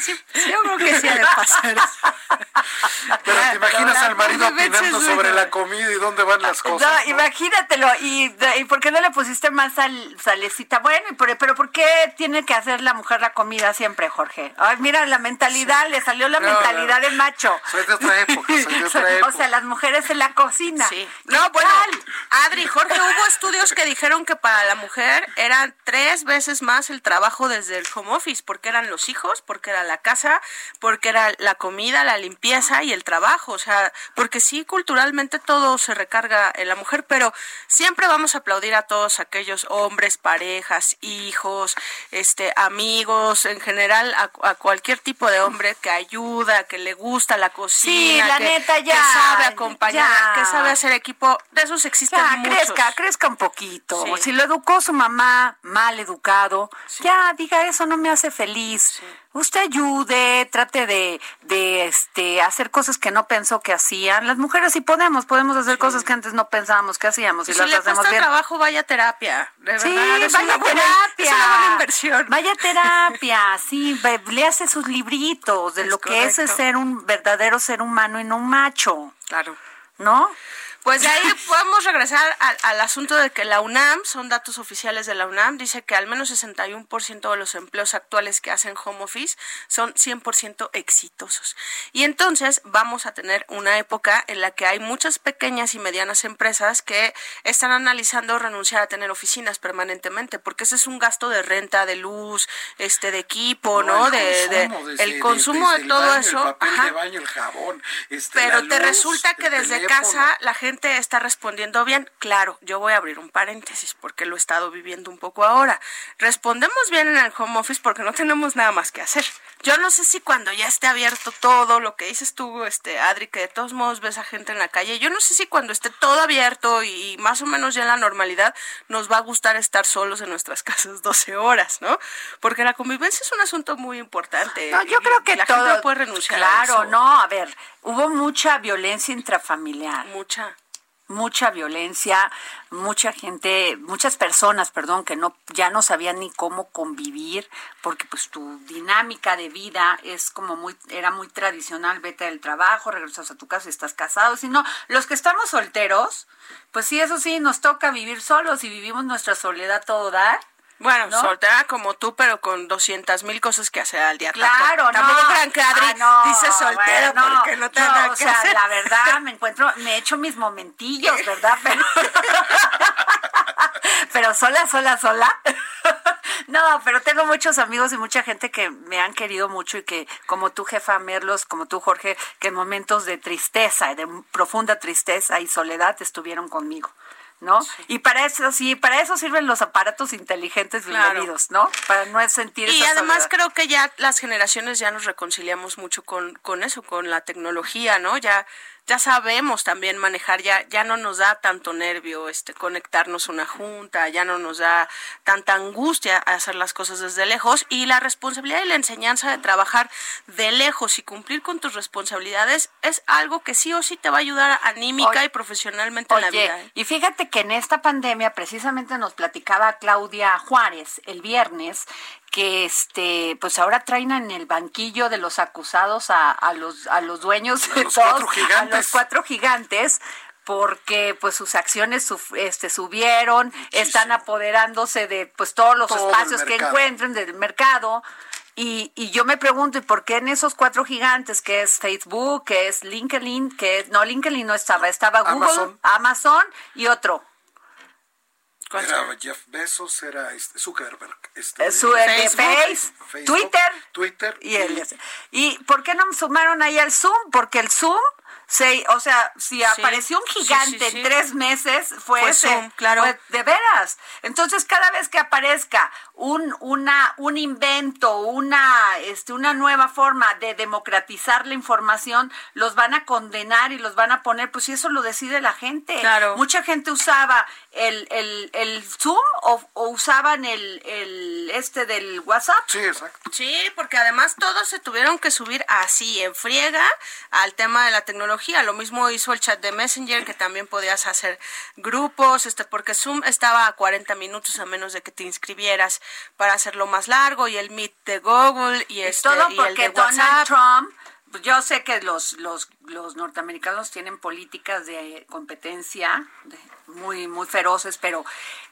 Sí, yo creo que sí ha de pasar. Pero te imaginas al marido opinando sobre la comida y dónde van las cosas. No, imagínatelo. ¿Y, ¿Y por qué no le pusiste más sal, salecita? Bueno, pero ¿por qué tiene que hacer la mujer la comida siempre, Jorge? Ay, mira, la mentalidad, le salió la mentalidad de macho. Soy de otra época, soy de otra época. O sea, las mujeres en la cocina. Sí. No, bueno, Adri, Jorge, hubo estudios que dijeron que para la mujer eran tres veces más el trabajo desde el home office, porque eran los hijos, porque era la casa, porque era la comida, la limpieza y el trabajo, o sea, porque sí, culturalmente todo se recarga en la mujer, pero siempre vamos a aplaudir a todos aquellos hombres, parejas, hijos, este, amigos, en general, a, cualquier tipo de hombre que ayuda, que le gusta la cocina, la que, neta, ya, que sabe acompañar, que sabe hacer equipo, de esos existen muchos. Crezca, crezca un poquito. Si lo educó su mamá mal educado, ya diga eso no me hace feliz usted ayude, trate de, de este, hacer cosas que no pensó que hacían. Las mujeres sí podemos, podemos hacer cosas que antes no pensábamos que hacíamos y si las le hacemos cuesta bien. trabajo, vaya a terapia. De Sí, verdad, es vaya una a buena- terapia. Es una buena inversión. Vaya terapia, sí, ve- léase sus libritos de Es lo que es ser un verdadero ser humano y no un macho, Claro. ¿no? Pues de ahí podemos regresar al, al asunto de que la UNAM, son datos oficiales de la UNAM, dice que al menos 61% de los empleos actuales que hacen home office son 100% exitosos. Y entonces vamos a tener una época en la que hay muchas pequeñas y medianas empresas que están analizando renunciar a tener oficinas permanentemente, porque ese es un gasto de renta, de luz, este de equipo, ¿no? el de, de- consumo, desde- el consumo de el todo baño, eso. El papel ajá. de baño, el jabón. este, Pero te resulta que desde teléfono. casa la gente está respondiendo bien. Claro, yo voy a abrir un paréntesis porque lo he estado viviendo un poco ahora. Respondemos bien en el home office porque no tenemos nada más que hacer. Yo no sé si cuando ya esté abierto todo, lo que dices tú, este Adri, que de todos modos ves a gente en la calle, yo no sé si cuando esté todo abierto y más o menos ya en la normalidad nos va a gustar estar solos en nuestras casas 12 horas, ¿no? Porque la convivencia es un asunto muy importante. No, yo y- creo que la todo. gente no puede renunciar a Claro, eso. no, a ver, hubo mucha violencia intrafamiliar. Mucha. Mucha violencia, mucha gente, muchas personas, perdón, que no ya no sabían ni cómo convivir, porque pues tu dinámica de vida es como muy era muy tradicional, vete del trabajo, regresas a tu casa y estás casado, si no, los que estamos solteros, pues sí, eso sí nos toca vivir solos y vivimos nuestra soledad todo dar. Bueno, ¿no? soltera como tú, pero con 200 mil cosas que hacer al día. Claro, Tampoco- Tampoco no. crean que Adri Ah, no, dice soltera bueno, porque no te nada o que sea, hacer. la verdad, me encuentro, me echo mis momentillos, ¿verdad? Pero, pero sola, sola, sola. No, pero tengo muchos amigos y mucha gente que me han querido mucho y que, como tú, jefa Merlos, como tú, Jorge, que en momentos de tristeza, de profunda tristeza y soledad estuvieron conmigo. ¿No? Y para eso sí, para eso sirven los aparatos inteligentes Claro. bienvenidos, ¿no? Para no sentir Y esa además soledad. creo que ya las generaciones ya nos reconciliamos mucho con, con eso, con la tecnología, ¿no? Ya ya sabemos también manejar, ya ya no nos da tanto nervio este conectarnos a una junta, ya no nos da tanta angustia hacer las cosas desde lejos y la responsabilidad y la enseñanza de trabajar de lejos y cumplir con tus responsabilidades es algo que sí o sí te va a ayudar anímica Oye, y profesionalmente en la vida. ¿eh? y fíjate que en esta pandemia precisamente nos platicaba Claudia Juárez el viernes que este pues ahora traen en el banquillo de los acusados a, a los a los dueños de los todos, cuatro gigantes. a los cuatro gigantes porque pues sus acciones suf- este subieron, están apoderándose de pues todos los Todo espacios que encuentren del mercado. Y, y yo me pregunto, ¿y por qué en esos cuatro gigantes, que es Facebook, que es LinkedIn, que es, no, LinkedIn no estaba, estaba Google, Amazon. Amazon y otro, ¿Cuál Era? Jeff Bezos, era este, Zuckerberg. Este, su, el de Facebook. Face, Facebook, Twitter, Twitter y el ¿Y por qué no sumaron ahí al Zoom? Porque el Zoom, se, o sea, si apareció un sí, gigante sí, sí. en tres meses, fue, ese, Zoom, claro. fue de veras. Entonces, cada vez que aparezca un, una, un invento, una, este, una nueva forma de democratizar la información, los van a condenar y los van a poner, pues si eso lo decide la gente. Claro. Mucha gente usaba el, el, el Zoom o, o usaban el, el este del WhatsApp. Sí, exacto. Sí, porque además todos se tuvieron que subir así en friega al tema de la tecnología. Lo mismo hizo el chat de Messenger, que también podías hacer grupos, este, porque Zoom estaba a 40 minutos a menos de que te inscribieras para hacerlo más largo, y el Meet de Google, y, Y este, todo y el porque de Donald. Trump, pues, yo sé que los, los, los norteamericanos tienen políticas de competencia de- muy, muy feroces, pero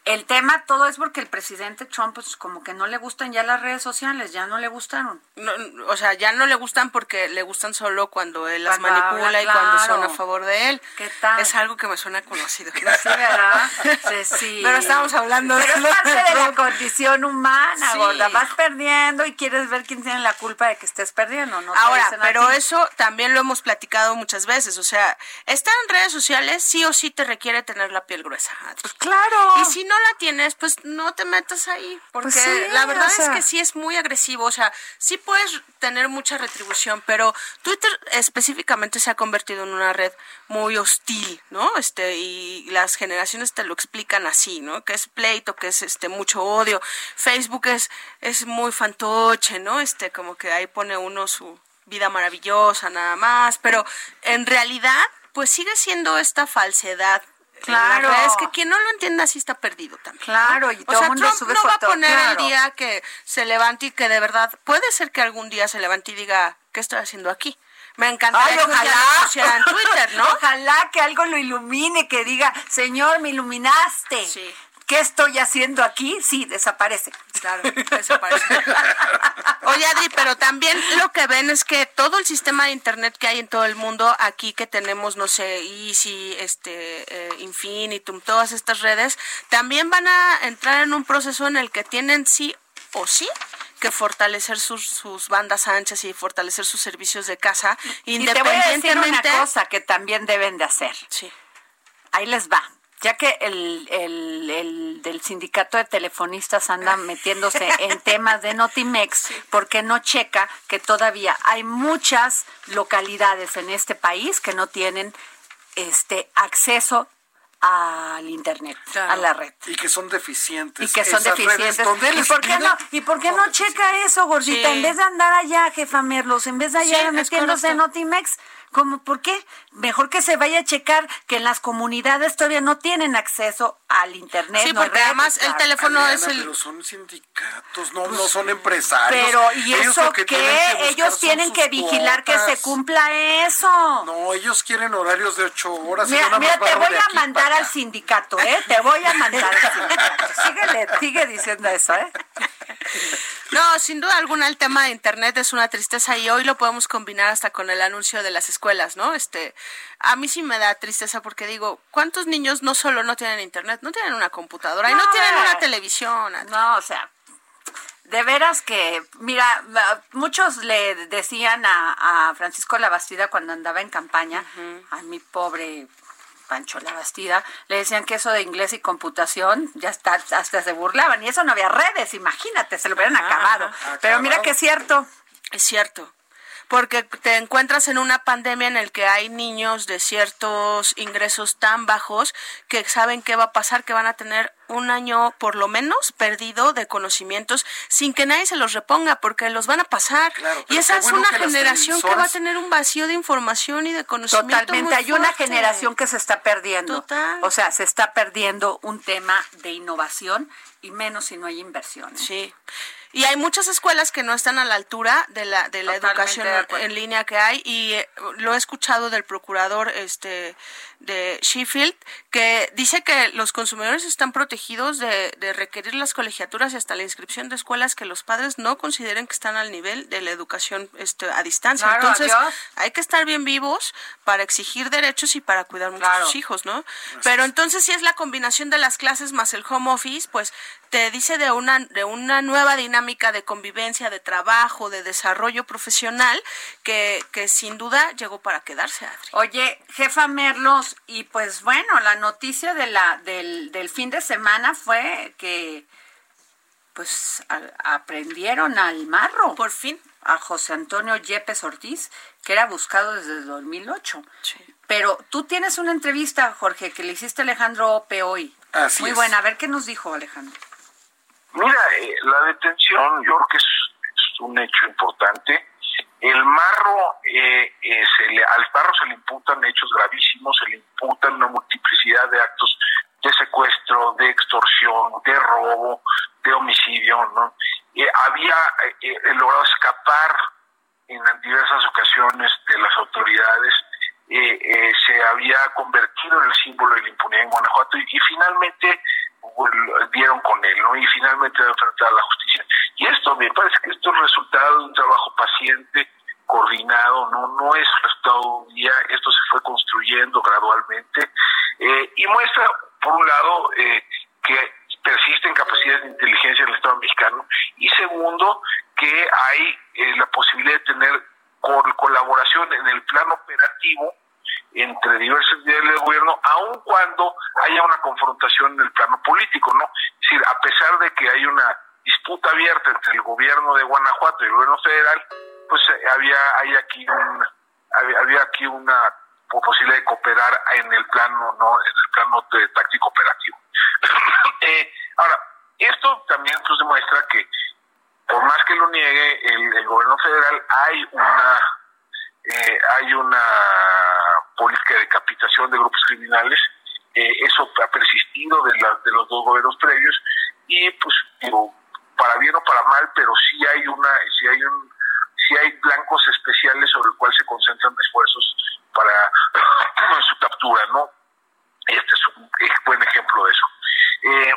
el tema todo es porque el presidente Trump, pues como que no le gustan ya las redes sociales, ya no le gustaron. No, o sea, ya no le gustan porque le gustan solo cuando él las manipula y cuando son a favor de él. ¿Qué tal? Es algo que me suena conocido. Sí, ¿verdad? Sí, sí. Pero estamos hablando de Pero es lo parte de la condición humana, Sí. gorda. Vas perdiendo y quieres ver quién tiene la culpa de que estés perdiendo, ¿no? Ahora, pero eso también lo hemos platicado muchas veces. O sea, estar en redes sociales sí o sí te requiere tener la piel gruesa. Pues claro. Y si no la tienes, pues no te metas ahí, porque Pues la verdad es que sí es muy agresivo, o sea, sí puedes tener mucha retribución, pero Twitter específicamente se ha convertido en una red muy hostil, ¿no? Este y las generaciones te lo explican así, ¿no? Que es pleito, que es este mucho odio. Facebook es es muy fantoche, ¿no? Este como que ahí pone uno su vida maravillosa nada más, pero en realidad pues sigue siendo esta falsedad Claro. Es que quien no lo entienda sí está perdido también. Claro, y o todo sea, mundo Trump sube no va a foto, poner claro. el día que se levante y que de verdad, puede ser que algún día se levante y diga, ¿qué estoy haciendo aquí? Me encantaría Ay, que ojalá. pusiera en Twitter, ¿no? Ojalá que algo lo ilumine, que diga, Señor, me iluminaste. Sí. ¿Qué estoy haciendo aquí? Sí, desaparece. Claro, eso parece. Oye, Adri, pero también lo que ven es que todo el sistema de internet que hay en todo el mundo, aquí que tenemos, no sé, Easy, este, eh, Infinitum, todas estas redes, también van a entrar en un proceso en el que tienen sí o sí que fortalecer sus, sus bandas anchas y fortalecer sus servicios de casa, Y te voy a decir independientemente. una cosa que también deben de hacer. Sí. Ahí les va. Ya que el, el, el del sindicato de telefonistas anda metiéndose en temas de Notimex, porque no checa que todavía hay muchas localidades en este país que no tienen este acceso al internet, Claro. a la red? Y que son deficientes. Y que son esas deficientes. ¿Y por qué no, ¿y por qué no checa eso, gordita? Sí. En vez de andar allá, jefa Merlos, en vez de allá Sí, metiéndose en. Notimex, ¿cómo, ¿por qué? Mejor que se vaya a checar que en las comunidades todavía no tienen acceso al internet. Sí, no porque red, además el teléfono Adriana, es el... Pero son sindicatos, no, no son empresarios. Pero, ¿y Ellos eso que qué? tienen que Ellos tienen que vigilar que se cumpla eso. No, ellos quieren horarios de ocho horas. y Mira, nada mira, te voy a mandar al sindicato, ¿eh? Te voy a mandar al sindicato. Síguele, sigue diciendo eso, ¿eh? No, sin duda alguna el tema de internet es una tristeza y hoy lo podemos combinar hasta con el anuncio de las escuelas, ¿no? Este, a mí sí me da tristeza porque digo, ¿cuántos niños no solo no tienen internet, no tienen una computadora y no No, tienen eh. una televisión? No, o sea, de veras que, mira, muchos le decían a, a Francisco Labastida cuando andaba en campaña, a mi pobre Pancho Labastida, le decían que eso de inglés y computación ya está, hasta se burlaban, y eso no había redes, imagínate, se lo hubieran acabado. Pero mira que es cierto. Es cierto. Porque te encuentras en una pandemia en el que hay niños de ciertos ingresos tan bajos que saben qué va a pasar, que van a tener un año por lo menos perdido de conocimientos sin que nadie se los reponga porque los van a pasar. Claro, y esa es bueno una que generación que va a tener un vacío de información y de conocimiento. Totalmente, muy hay una generación que se está perdiendo. Total. O sea, se está perdiendo un tema de innovación y menos si no hay inversión. ¿eh? Sí. Y hay muchas escuelas que no están a la altura de la de la Totalmente educación de en línea que hay y eh, lo he escuchado del procurador este de Sheffield que dice que los consumidores están protegidos de, de requerir las colegiaturas y hasta la inscripción de escuelas que los padres no consideren que están al nivel de la educación este, a distancia. Claro, Entonces adiós. hay que estar bien vivos para exigir derechos y para cuidar mucho a sus hijos, ¿no? Pero entonces si es la combinación de las clases más el home office, pues te dice de una de una nueva dinámica de convivencia, de trabajo, de desarrollo profesional que, que sin duda llegó para quedarse, Adri. Oye, jefa Merlos, y pues bueno, la noticia de la, del, del fin de semana fue que pues a- aprendieron al marro, Por fin. a José Antonio Yepes Ortiz, que era buscado desde el 2008. Sí. Pero tú tienes una entrevista, Jorge, que le hiciste a Alejandro Ope hoy. Así Muy es. buena. A ver qué nos dijo Alejandro. Mira, eh, la detención yo creo que es, un hecho importante. El marro, eh, eh, se le, al marro se le imputan hechos gravísimos, se le imputan una multiplicidad de actos de secuestro, de extorsión, de robo, de homicidio, ¿no? Eh, había eh, eh, logrado escapar en diversas ocasiones de las autoridades, se había convertido en el símbolo de la impunidad en Guanajuato y, finalmente dieron con él, ¿no? Y finalmente debe enfrentar a la justicia. Y esto, me parece que esto es resultado de un trabajo paciente, coordinado, no no es resultado de un día, esto se fue construyendo gradualmente eh, y muestra, por un lado, eh, que persisten capacidades de inteligencia en el Estado mexicano y segundo, que hay eh, la posibilidad de tener col- colaboración en el plano operativo entre diversos niveles del gobierno, aun cuando haya una confrontación en el político, ¿no? Es decir, a pesar de que hay una disputa abierta entre el gobierno de Guanajuato y el gobierno federal, pues eh, había hay aquí un había, aquí una posibilidad de cooperar en el plano no en el plano de táctico operativo. eh, ahora, esto también pues, demuestra que por más que lo niegue el, gobierno federal hay una eh, hay una política de capitación de grupos criminales eh, eso ha persistido de, de los dos gobiernos previos y pues para bien o para mal pero sí hay una sí hay un sí hay blancos especiales sobre el cual se concentran esfuerzos para su captura no este es un buen ejemplo de eso eh,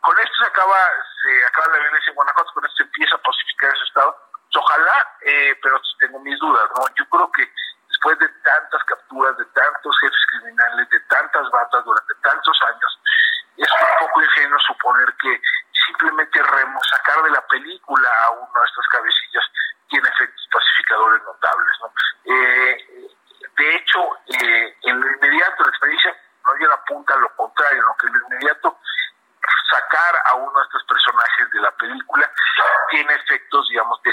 con esto se acaba, se acaba la violencia en Guanajuato, con esto se empieza a pacificar ese estado. Pues ojalá, eh, pero tengo mis dudas, ¿no? Yo creo que después de tantas capturas, de tantos jefes criminales, de tantas bandas durante tantos años, es un poco ingenuo suponer que simplemente remo sacar de la película a uno de estas cabecillas tiene efectos pacificadores notables, ¿no? Eh, de hecho, eh, en lo inmediato la experiencia no llega apunta a lo contrario, ¿no? que en lo inmediato sacar a uno de estos personajes de la película tiene efectos, digamos, que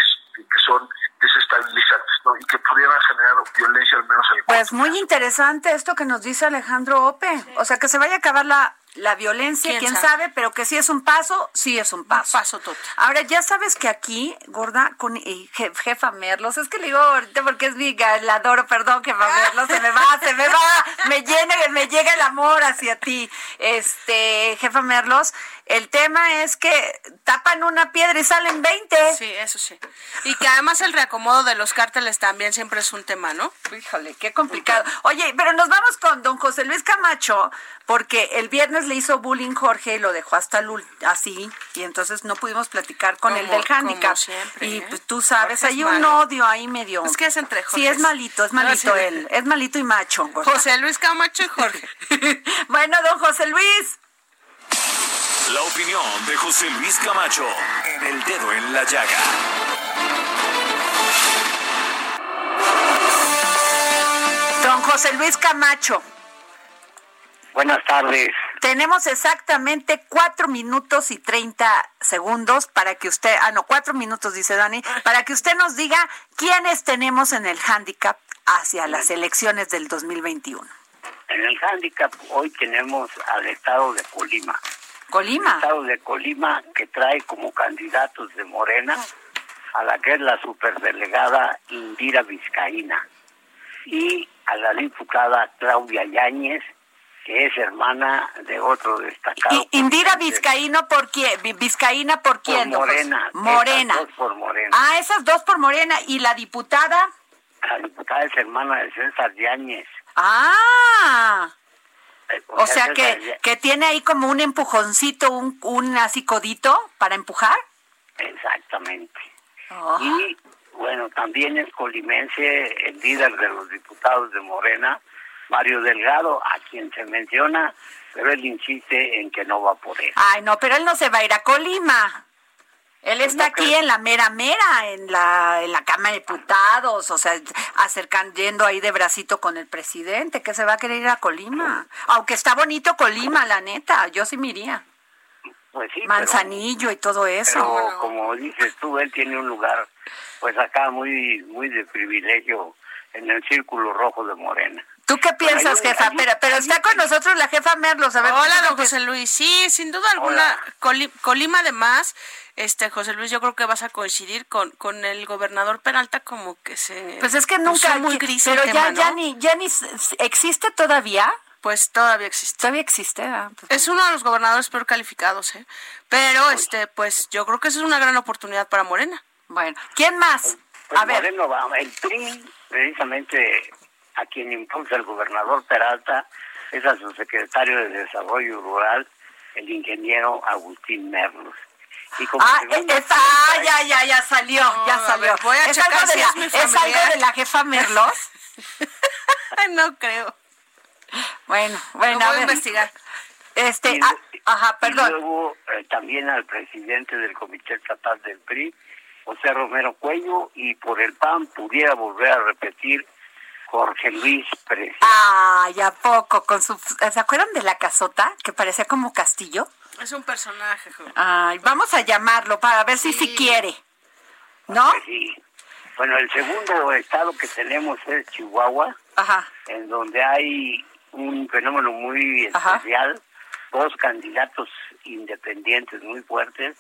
son desestabilizantes ¿no? y que pudieran generar violencia al menos en el Pues muy interesante esto que nos dice Alejandro Ope. O sea, que se vaya a acabar la, la violencia, quién, sabe? pero que si es un paso, sí es un paso. paso total. Ahora, ya sabes que aquí, gorda, con jefa Merlos, es que le digo ahorita porque es mi, la adoro, perdón, jefa Merlos, se me va, se me va, me llena, me llega el amor hacia ti, este, jefa Merlos, el tema es que tapan una piedra y salen 20. Sí, eso sí. Y que además el reacomodo de los cárteles también siempre es un tema, ¿no? Híjole, qué complicado. Oye, pero nos vamos con don José Luis Camacho, porque el viernes le hizo bullying Jorge y lo dejó hasta así, y entonces no pudimos platicar con él del handicap. y ¿eh? pues, tú sabes, hay un odio ahí medio. Es que es entre Jorge. Sí, es malito, es malito él. Es malito y macho. José Luis Camacho y Jorge. bueno, don José Luis. La opinión de José Luis Camacho en el dedo en la llaga. Don José Luis Camacho. Buenas tardes. Tenemos exactamente cuatro minutos y treinta segundos para que usted, ah, no, cuatro minutos, dice Dani, para que usted nos diga quiénes tenemos en el handicap hacia las elecciones del 2021. En el handicap hoy tenemos al estado de Colima. Colima. estado de Colima que trae como candidatos de Morena a la que es la superdelegada Indira Vizcaína y a la diputada Claudia Yáñez, que es hermana de otro destacado. ¿Y Indira Vizcaíno por quién? ¿Vizcaína por quién? Por Morena. Morena. Esas dos por Morena. Ah, esas dos por Morena. ¿Y la diputada? La diputada es hermana de César Yáñez. Ah. O, sea, que, que tiene ahí como un empujoncito, un, un así codito para empujar. Exactamente. Oh. Y bueno, también es colimense el líder de los diputados de Morena, Mario Delgado, a quien se menciona, pero él insiste en que no va a poder. Ay, no, pero él no se va a ir a Colima. Él está aquí en la mera mera, en la, en la Cámara de Diputados, o sea, acercando, yendo ahí de bracito con el presidente, que se va a querer ir a Colima. Aunque está bonito Colima, la neta, yo sí me iría. Pues sí, Manzanillo y todo eso. Pero, como dices tú, él tiene un lugar, pues acá muy, muy de privilegio en el círculo rojo de Morena. ¿Tú qué piensas, jefa? pero, pero está con nosotros la jefa Merlos. A ver, Hola, don José Luis. Sí, sin duda alguna, Colima además este José Luis, yo creo que vas a coincidir con, con el gobernador Peralta como que se Pues es que nunca muy gris pero ya ya ni ya ni existe todavía. Pues todavía existe. Todavía existe. Ah, pues es uno de los gobernadores peor calificados, ¿eh? Pero este pues yo creo que esa es una gran oportunidad para Morena. Bueno, ¿quién más? Pues a ver. el PRI, precisamente a quien impulsa el gobernador Peralta, es a su secretario de Desarrollo Rural, el ingeniero Agustín Merlos ah, está, ah, ya, ya, ya salió, ya salió. voy a ¿Es, algo de la, ¿Es algo de la jefa Merlos? no creo. Bueno, bueno, a, ver. investigar. Este, ah, ajá, perdón. Y luego eh, también al presidente del Comité Estatal del PRI, José Romero Cuello, y por el PAN pudiera volver a repetir Jorge Luis Pérez. Ay, ¿a poco? Con su, ¿Se acuerdan de la casota que parecía como castillo? Es un personaje. Ay, vamos a llamarlo para ver si sí quiere. ¿No? Sí. Bueno, el segundo estado que tenemos es Chihuahua, Ajá. en donde hay un fenómeno muy Ajá. especial, dos candidatos independientes muy fuertes.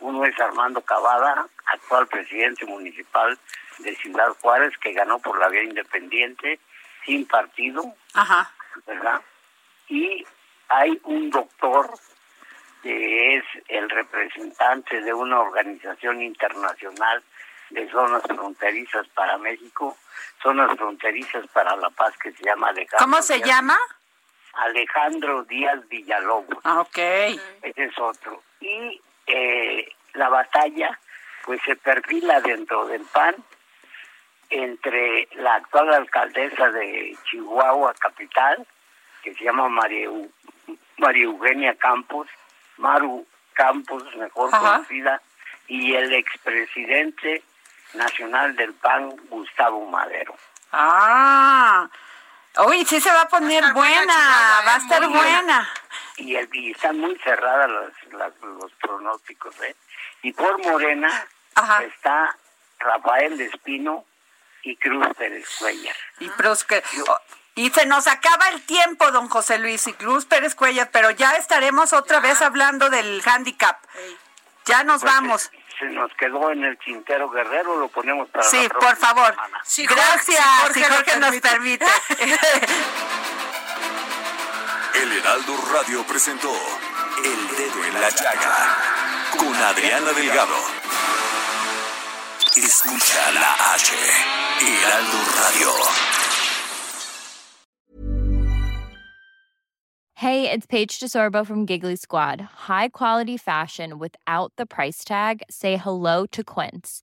Uno es Armando Cavada, actual presidente municipal de Ciudad Juárez, que ganó por la vía independiente, sin partido, Ajá. ¿verdad? Y hay un doctor que es el representante de una organización internacional de zonas fronterizas para México, zonas fronterizas para la paz que se llama Alejandro. ¿Cómo se Díaz- llama? Alejandro Díaz Villalobos. Ah, ok. Ese es otro. Y eh, la batalla, pues se perfila dentro del PAN entre la actual alcaldesa de Chihuahua capital, que se llama María, María Eugenia Campos, Maru Campos, mejor Ajá. conocida, y el expresidente nacional del PAN, Gustavo Madero. Ah. Uy, sí se va a poner buena, Va a estar buena. Y, el, y están muy cerradas las- las- los pronósticos. ¿eh? Y por Morena Ajá. está Rafael Espino y Cruz Pérez Cuellar. Y Cruz que- oh, y se nos acaba el tiempo, don José Luis y Cruz Pérez Cuellar, pero ya estaremos otra vez hablando del handicap. Ya nos Pues, vamos. Se, se nos quedó en el Tintero Guerrero, lo ponemos para Sí, la por favor. semana. Sí, Jorge- Gracias, si Jorge Jorge nos permite. El Heraldo Radio presentó El Dedo en la Llaga con Adriana Delgado. Escucha la H. Heraldo Radio. Hey, it's Paige DeSorbo from Giggly Squad. High quality fashion without the price tag. Say hello to Quince.